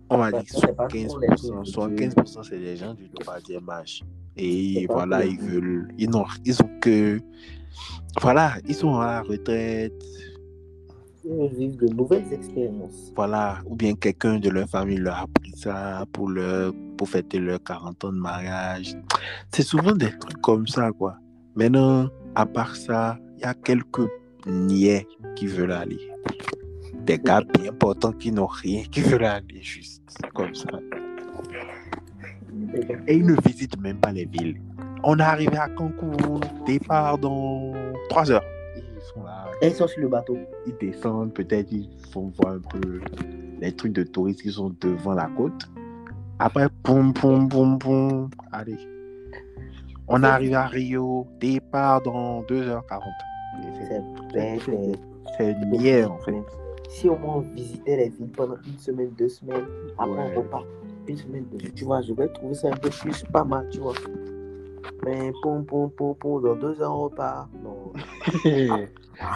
On va dire ça, c'est pas trop les 75%. trucs que tu- 75% c'est des gens du troisième âge. Et voilà, ils veulent. Ils n'ont ils ont que. Voilà, ils sont à la retraite. Vivre de nouvelles expériences. Voilà, ou bien quelqu'un de leur famille leur a pris ça pour, leur, pour fêter leurs 40 ans de mariage. C'est souvent des trucs comme ça, quoi. Maintenant, à part ça, il y a quelques niais qui veulent aller. Des gars importants qui n'ont rien, qui veulent aller juste comme ça. Et ils ne visitent même pas les villes. On est arrivé à Cancun, départ dans 3 heures. Ils sont là, ils sont sur le bateau. ils descendent, peut-être ils font voir un peu les trucs de touristes qui sont devant la côte. Après, poum, poum, poum, poum. Allez. On est arrivé à Rio, départ dans 2h40. Et c'est- niais en fait. Si au moins on visitait les villes pendant une semaine, deux semaines, après Ouais. on repart. Une semaine, deux tu vois, je vais trouver ça un peu plus pas mal, tu vois. Mais pour, pour, pour, pour, dans deux ans on repart. Non.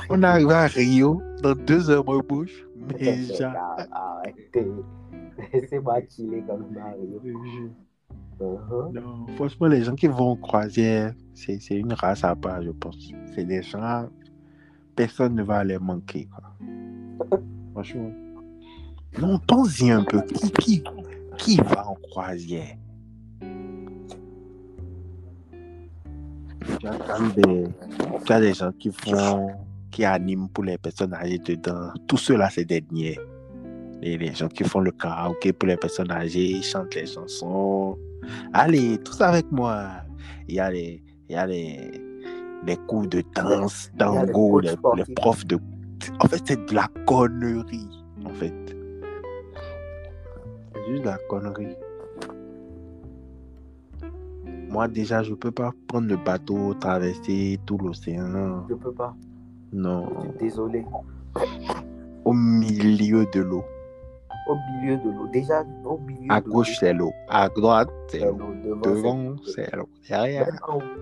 On est arrivé à Rio, dans 2h ma bouche. Mais C'est- genre. ah, Arrêtez. Laissez-moi chiller comme Mario. Uh-huh. Non, franchement, les gens qui vont en croisière, c'est c'est une race à part, je pense. C'est des gens, personne ne va les manquer. Quoi. Franchement. Non, pense-y un peu. Qui, qui, qui va en croisière? Tu as quand même des, tu as des gens qui font, qui animent pour les personnes âgées dedans. Tout cela, c'est des niais. Et les gens qui font le karaoké pour les personnes âgées, ils chantent les chansons. Allez, tous avec moi. Il y a les, il y a les, les cours de danse, les tango, les, les profs de. En fait, c'est de la connerie. En fait. C'est juste de la connerie. Moi, déjà, je peux pas prendre le bateau, traverser tout l'océan. Je peux pas. Non. Je suis désolé. Au milieu de l'eau. Au milieu de l'eau. Déjà, au milieu À de gauche, c'est l'eau. À droite, c'est l'eau. Devant, c'est l'eau. Derrière.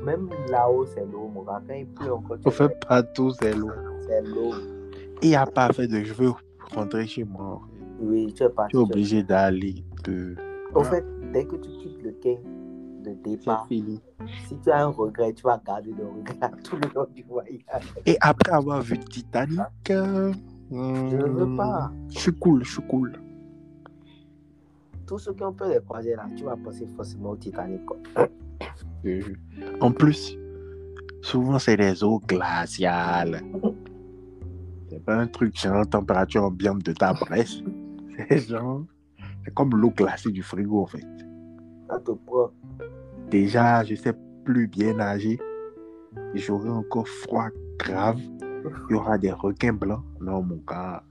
Même, là-haut, c'est l'eau, mon gars. Quand il pleut encore, On fait partout, c'est l'eau. c'est l'eau. Il n'y a pas fait de je veux rentrer chez moi. Oui, tu es parti. Tu es obligé d'aller de. En fait, dès que tu quittes le quai de départ, si tu as un regret, tu vas garder le regret tout le long du voyage. Et après avoir vu Titanic, euh, Je ne veux pas. Je suis cool, je suis cool. tous ceux qui ont peur des croisières là, tu vas penser forcément au Titanic. quoi. Euh, En plus, souvent c'est des eaux glaciales. C'est pas un truc genre température ambiante de ta Bresse. C'est genre. C'est comme l'eau glacée du frigo en fait. Ça te prend. Déjà, je sais plus bien nager. J'aurai encore froid grave. Il y aura des requins blancs. Non, mon gars,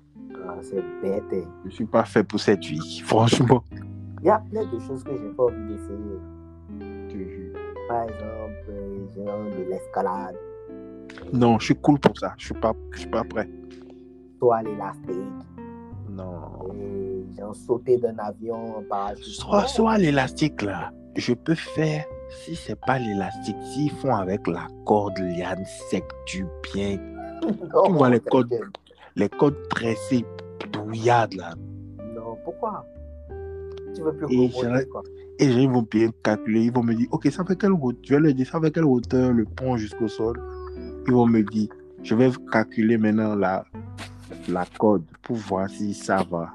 Ah, c'est bête. hein. je suis pas fait pour cette vie. Franchement. Il y a plein de choses que j'ai pas envie d'essayer. Par exemple, genre de l'escalade, Non, je suis cool pour ça. Je suis pas, je suis pas prêt. à l'élastique, Non. Genre sauter d'un avion. Soit, soit l'élastique là, je peux faire. Si c'est pas l'élastique, s'ils font avec la corde liane sec du bien, Non, tu vois les t'inquiète. codes. les cordes tressées douillardes là, Non, pourquoi? Tu veux plus Et j'ai- quoi. et ils vont bien calculer, ils vont me dire, ok, ça fait quelle hauteur, je vais leur dire, ça fait quelle hauteur le pont jusqu'au sol? Ils vont me dire, je vais calculer maintenant la, la corde pour voir si ça va.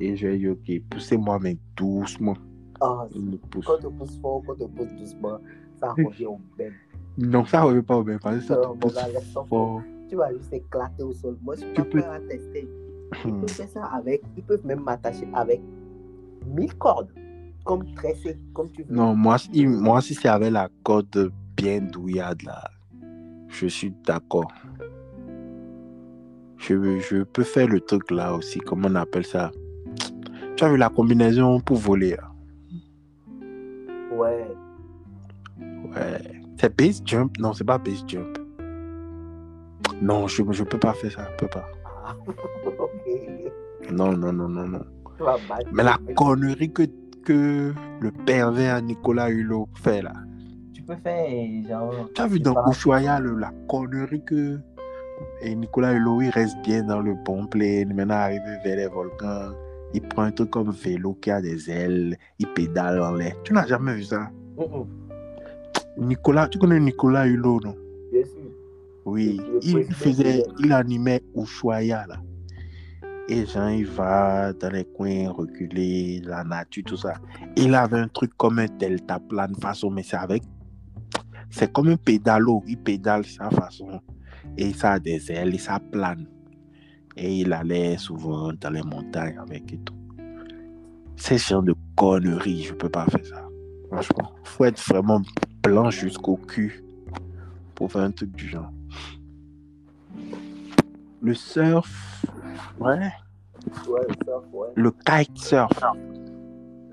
Et je vais dire, ok, poussez-moi, mais doucement. Ah, quand tu pousses fort, quand tu pousses doucement, ça revient au même. Non, ça revient pas au même, parce que ça te pousse fort. Tu vas juste éclater au sol. Moi, je suis Tu pas peux- prêt à tester. Ils Hmm. peuvent faire ça avec, ils peuvent même m'attacher avec 1000 cordes, comme tressé, comme tu veux. Non, moi, si, moi, si c'est avec la corde bien douillarde, là, je suis d'accord. Je, je peux faire le truc là aussi, comment on appelle ça? Tu as vu la combinaison pour voler là Ouais. Ouais. C'est base jump? Non, c'est pas base jump. Non, je ne peux pas faire ça, je peux pas. Ah. Non, non, non, non, non. Mais la connerie que, que le pervers Nicolas Hulot fait là. Tu peux faire genre. Tu as vu dans. Ushuaïa le- la connerie que et Nicolas Hulot il reste bien dans le bon plane, maintenant arrivé vers les volcans, il prend un truc comme vélo qui a des ailes, il pédale en l'air. Tu n'as jamais vu ça? Mm, mm. Nicolas, tu connais Nicolas Hulot, non? Bien sûr. Oui, il faisait, il animait Ushuaïa là. Et Jean, il va dans les coins reculer, la nature, tout ça. Il avait un truc comme un delta plane façon, mais c'est avec. C'est comme un pédalo. Il pédale sa façon. Et ça a des ailes et ça plane. Et il allait souvent dans les montagnes avec et tout. C'est genre de conneries, je peux pas faire ça. Franchement, faut être vraiment blanc jusqu'au cul pour faire un truc du genre. Le surf, ouais. Ouais, le surf, ouais. Le kitesurf. Ça,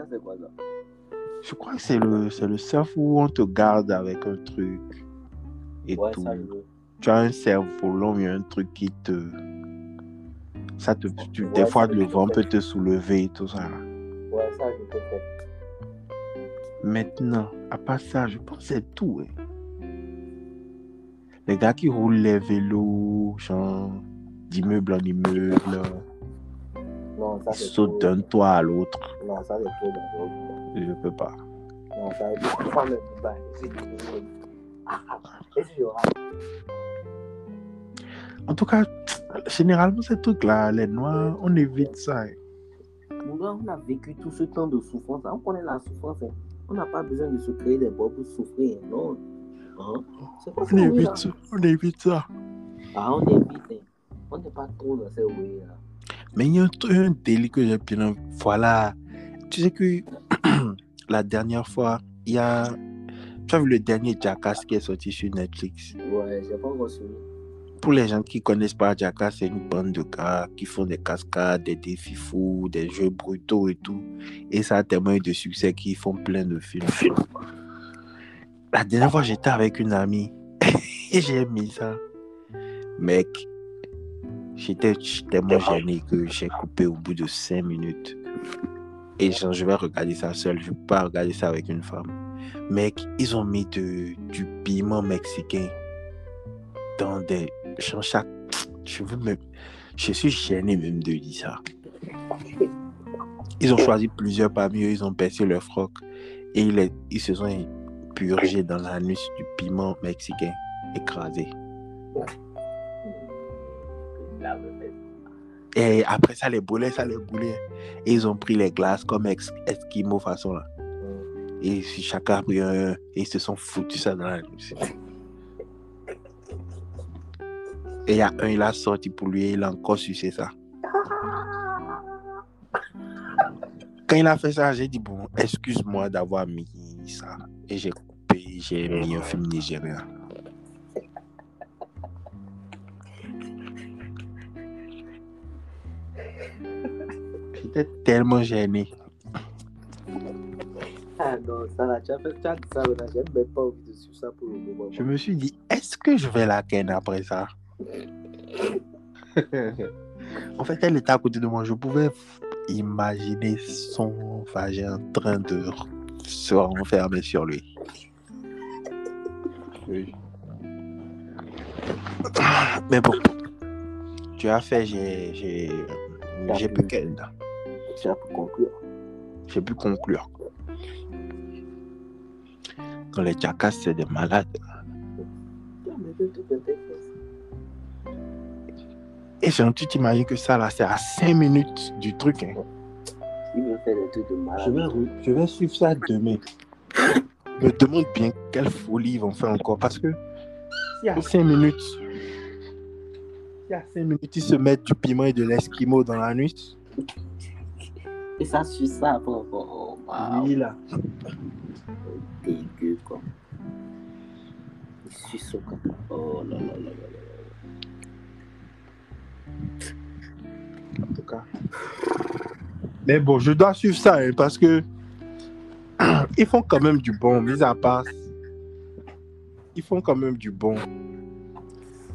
c'est quoi ça? Je crois que c'est le, c'est le surf où on te garde avec un truc et Ouais, tout. ça, je veux. Tu as un cerf-volant, il y a un truc qui te. Ça te, tu- des fois, le je vent peux peut te soulever et tout ça. Ouais, ça, je peux faire. Maintenant, à part ça, je pense que c'est tout. hein. Les gars qui roulent les vélos, genre, d'immeuble en immeuble, Non, ça, ils sautent d'un toit à l'autre. Non, ça, c'est trop dangereux. Je peux pas. Non, ça, c'est pas En tout cas, généralement, ces trucs-là, les noirs, on évite ça. hein. Mon gars, on a vécu tout ce temps de souffrance. On connaît la souffrance. hein. On n'a pas besoin de se créer des bois pour souffrir. Non. Hein? Ça, On oui, évite ça. On évite ça. Ah, on évite. hein. On n'est pas trop dans ces oui là. Mais il y a un, un délit que j'ai bien. Voilà. Tu sais que la dernière fois, il y a. Tu as vu le dernier Jackass qui est sorti sur Netflix? Ouais, j'ai pas encore suivi. Pour les gens qui connaissent pas Jackass, c'est une bande de gars qui font des cascades, des défis fous, des jeux brutaux et tout. Et ça a tellement eu de succès qu'ils font plein de films. La dernière fois, j'étais avec une amie et j'ai mis ça. Mec, j'étais tellement gêné que j'ai coupé au bout de 5 minutes. Et genre, je vais regarder ça seul, je ne peux pas regarder ça avec une femme. Mec, ils ont mis de, du piment mexicain dans des. Je suis gêné même de dire ça. Ils ont choisi plusieurs parmi eux, ils ont baissé leur froc et ils, se sont purgés dans l'anus du piment mexicain écrasé. Et après ça les brûlait, ça les brûlait. Et ils ont pris les glaces comme Esquimaux façon là. Et chacun a pris un, et ils se sont foutus ça dans la Et il y a un, il a sorti pour lui, il a encore sucé ça. Quand il a fait ça, j'ai dit, bon, excuse-moi d'avoir mis ça. Et j'ai coupé, j'ai mis un film nigérien. J'étais tellement gêné. Ah non, ça là, tu as fait ça, maintenant, j'ai même pas envie de suivre ça pour le moment. Je me suis dit, est-ce que je vais la ken après ça? En fait, elle était à côté de moi. Je pouvais imaginer son vagin en train de se renfermer sur lui. Oui. Mais bon, tu as fait, j'ai, j'ai, j'ai pu, pour conclure. j'ai pu conclure. Quand les jackass, c'est des malades. Tout tes fesses. Et genre, tu t'imagines que ça, là, c'est à 5 minutes du truc. Hein. Il me fait des trucs de malade. Je, vais, je vais suivre ça demain. Je me demande bien quelle folie ils vont faire encore. Parce que y a 5 minutes, s'il y a 5 minutes, ils se mettent du piment et de l'esquimau dans la nuit. Et ça suit ça encore. Oh, waouh. Oui, là. Dégueu, quoi. Il suit son caca. Oh là là là là là. En tout cas. Mais bon, je dois suivre ça hein, parce que ils font quand même du bon, mis à part. Ils font quand même du bon.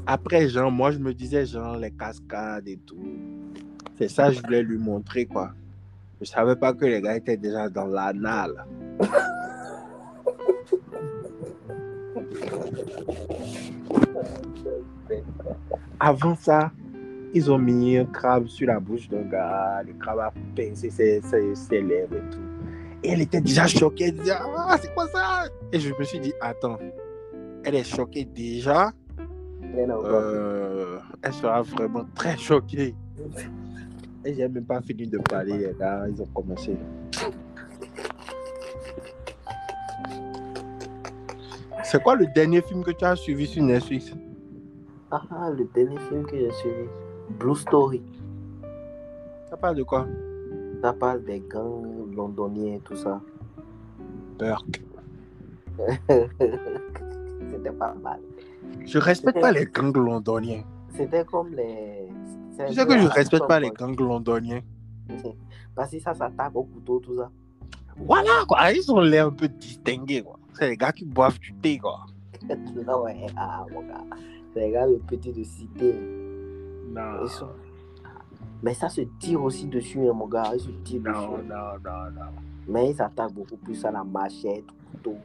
Après, genre, moi, je me disais, genre, les cascades et tout. C'est ça je voulais lui montrer, quoi. Je savais pas que les gars étaient déjà dans l'anal. Avant ça, ils ont mis un crabe sur la bouche d'un gars. Le crabe a pincé ses, ses- ses lèvres et tout. Et elle était déjà choquée. Elle disait Ah, c'est quoi ça? Et je me suis dit Attends, elle est choquée déjà? Voir. Euh, elle sera vraiment très choquée. Et j'ai même pas fini de parler, les gars. Ils ont commencé. C'est quoi le dernier film que tu as suivi sur Netflix? Ah, le dernier film que j'ai suivi. Blue Story. Ça parle de quoi? Ça parle des gangs londoniens et tout ça. Burke. C'était pas mal. Je respecte pas les gangs londoniens. C'était comme les. Tu sais que je respecte pas les gangs londoniens. Parce que ça s'attaque au couteau, tout ça. Voilà, quoi. Ils ont l'air un peu distingués, quoi. C'est les gars qui boivent du thé, quoi. non, ouais, ah, mon gars. C'est les gars, le petit de cité. Non, sont- Mais ça se tire aussi dessus, hein, mon gars. Ils se tirent non, dessus. non, non, non. Mais ils s'attaquent beaucoup plus à la machette, au couteau.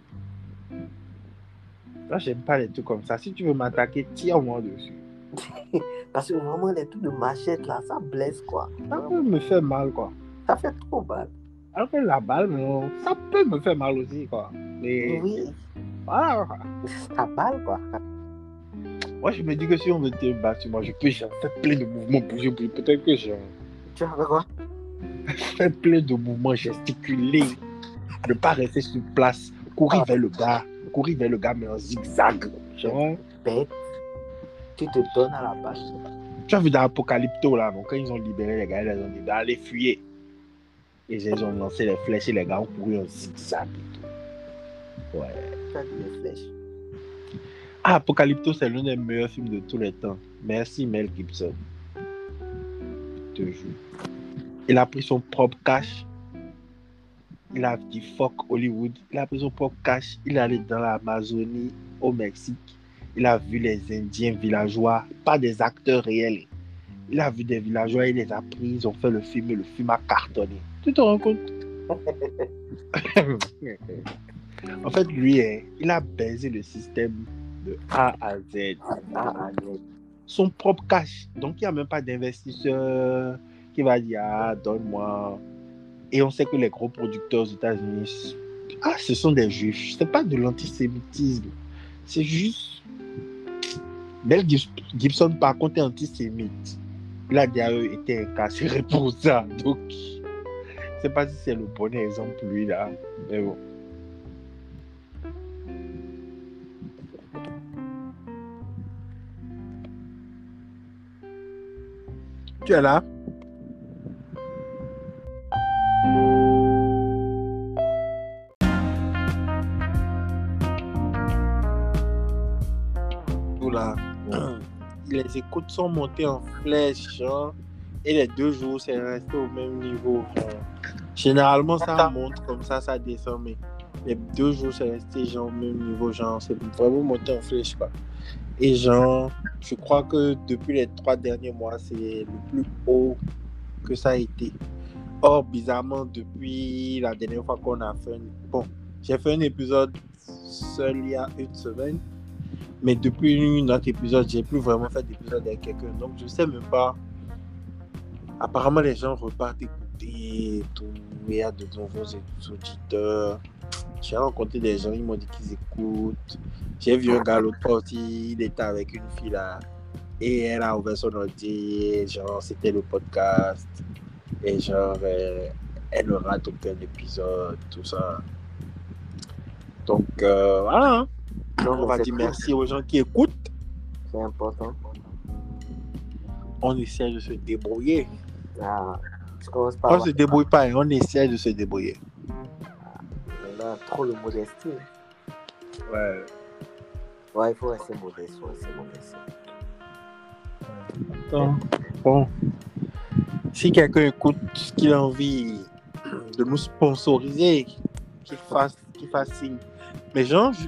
Moi, j'aime pas les trucs comme ça. Si tu veux m'attaquer, tire-moi dessus. Parce que vraiment, les trucs de machette, là, ça blesse, quoi. Ça peut me faire mal, quoi. Ça fait trop mal. Alors que la balle, non, ça peut me faire mal aussi, quoi. Mais Oui, voilà. ça balle, quoi. Moi, je me dis que si on me battu, moi, je peux genre, faire plein de mouvements, bouger, bouger. Peut-être que je Tu as fait quoi? fais plein de mouvements, gesticuler, ne pas rester sur place, courir vers le gars, courir vers le gars, mais en zigzag. Genre, Bête. Tu te donnes à la base. tu as vu dans Apocalypto, là, donc, quand ils ont libéré les gars, ils ont dit d'aller fuir. Et ils ont lancé les flèches et les gars ont couru en zigzag. et tout. Ouais. Tu as dit les flèches? Apocalypto, c'est l'un des meilleurs films de tous les temps. Merci Mel Gibson. Je te jure. Il a pris son propre cash. Il a dit fuck Hollywood. Il a pris son propre cash. Il est allé dans l'Amazonie, au Mexique. Il a vu les Indiens villageois, pas des acteurs réels. Il a vu des villageois, il les a pris, ils ont fait le film et le film a cartonné. Tu te rends compte? En fait, lui, hein, il a baisé le système de A à Z. Son propre cash. Donc, il n'y a même pas d'investisseur qui va dire Ah, donne-moi. Et on sait que les gros producteurs aux États-Unis, ah, ce sont des juifs. C'est pas de l'antisémitisme. C'est juste. Mel Gib- Gibson, par contre, est antisémite. il a déjà été incarcéré pour ça. Donc, je sais pas si c'est le bon exemple, lui, là. Mais bon. Tu es là? Les écoutes sont montées en flèche, genre, et les deux jours, c'est resté au même niveau. genre. Généralement, ça monte comme ça, ça descend, mais les deux jours, c'est resté genre, au même niveau. Genre, c'est vraiment monté en flèche, quoi. Et genre, je crois que depuis les trois derniers mois, c'est le plus haut que ça a été. Or, bizarrement, depuis la dernière fois qu'on a fait. Bon, j'ai fait un épisode seul il y a une semaine. Mais depuis notre épisode, j'ai plus vraiment fait d'épisode avec quelqu'un. Donc, je sais même pas. Apparemment, les gens repartent et tout. Il y a de nouveaux auditeurs. J'ai rencontré des gens, ils m'ont dit qu'ils écoutent. J'ai vu un gars l'autre aussi, il était avec une fille là. Et elle a ouvert son ordi, genre, c'était le podcast. Et genre, euh, elle ne rate aucun épisode, tout ça. Donc, euh, voilà. hein. Non, On va dire merci aux gens qui écoutent. C'est important. On essaie de se débrouiller. Ah, commence par On se débrouille pas, hein, on essaie de se débrouiller. On a trop de modestie. Ouais. Ouais, il faut rester modeste. faut rester modeste. Attends. Bon. Si quelqu'un écoute qu'il a envie de nous sponsoriser, qu'il fasse, qu'il fasse signe. Mais genre, je,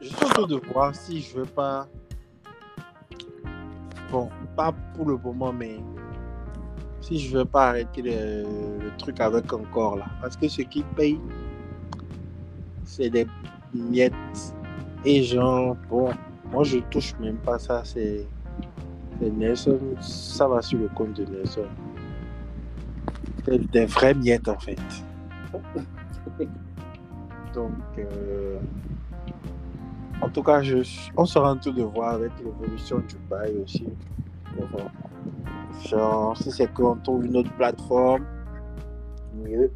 je suis en train de voir si je veux pas. Bon, pas pour le moment, mais si je veux pas arrêter le, le truc avec encore là. Parce que ce qui paye, c'est des miettes. Et genre, bon, moi je touche même pas ça, c'est. Nelson, ça va sur le compte de Nelson. C'est des vraies miettes en fait. Donc, euh, en tout cas, je, on sera en train de voir avec l'évolution du bail aussi. Genre, si c'est qu'on trouve une autre plateforme, Mieux.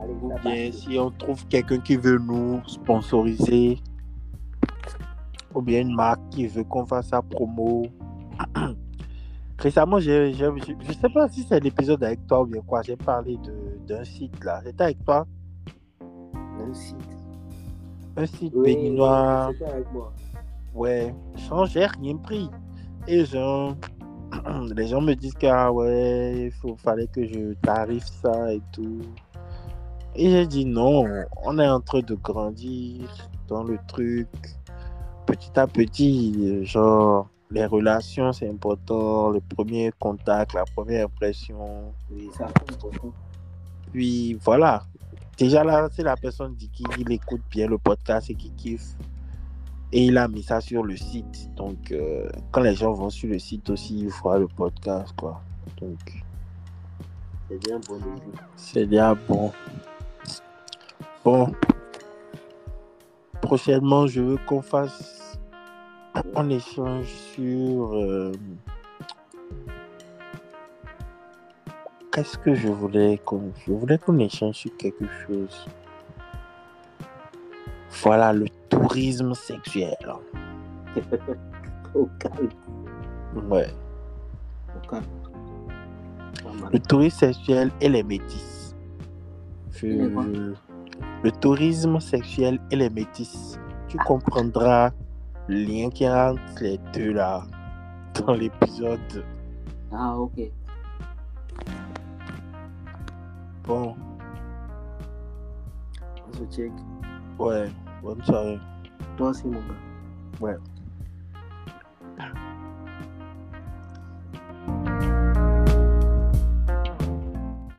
Allez, ou bien si on trouve quelqu'un qui veut nous sponsoriser, ou bien une marque qui veut qu'on fasse sa promo. Récemment, j'ai, j'ai- je ne sais pas si c'est l'épisode avec toi ou bien quoi, j'ai parlé de- d'un site là. C'était avec toi? Un site. Un site Oui, béninois. avec moi. Ouais, genre, j'ai rien pris. Et genre, les gens me disent que ah ouais, il faut, fallait que je tarife ça et tout. Et j'ai dit non, on est en train de grandir dans le truc. Petit à petit, genre, les relations, c'est important. Le premier contact, la première impression. Oui, ça compte beaucoup. Puis voilà. Déjà là, si la personne dit qu'il écoute bien le podcast et qu'il kiffe, et il a mis ça sur le site. Donc, euh, quand les gens vont sur le site aussi, ils voient le podcast, quoi. Donc, C'est bien bon c'est déjà bon. Bon. Prochainement, je veux qu'on fasse un échange sur. euh, Qu'est-ce que je voulais qu'on je voulais qu'on échange sur quelque chose. Voilà le tourisme sexuel. Au calme. Ouais. Au calme. Le tourisme sexuel et les métis. Le tourisme sexuel et les métis. Tu comprendras le lien qui y a entre les deux là dans l'épisode. Ah, ok. Bon, On se check. ouais, bonne soirée. Toi aussi, mon gars. Ouais.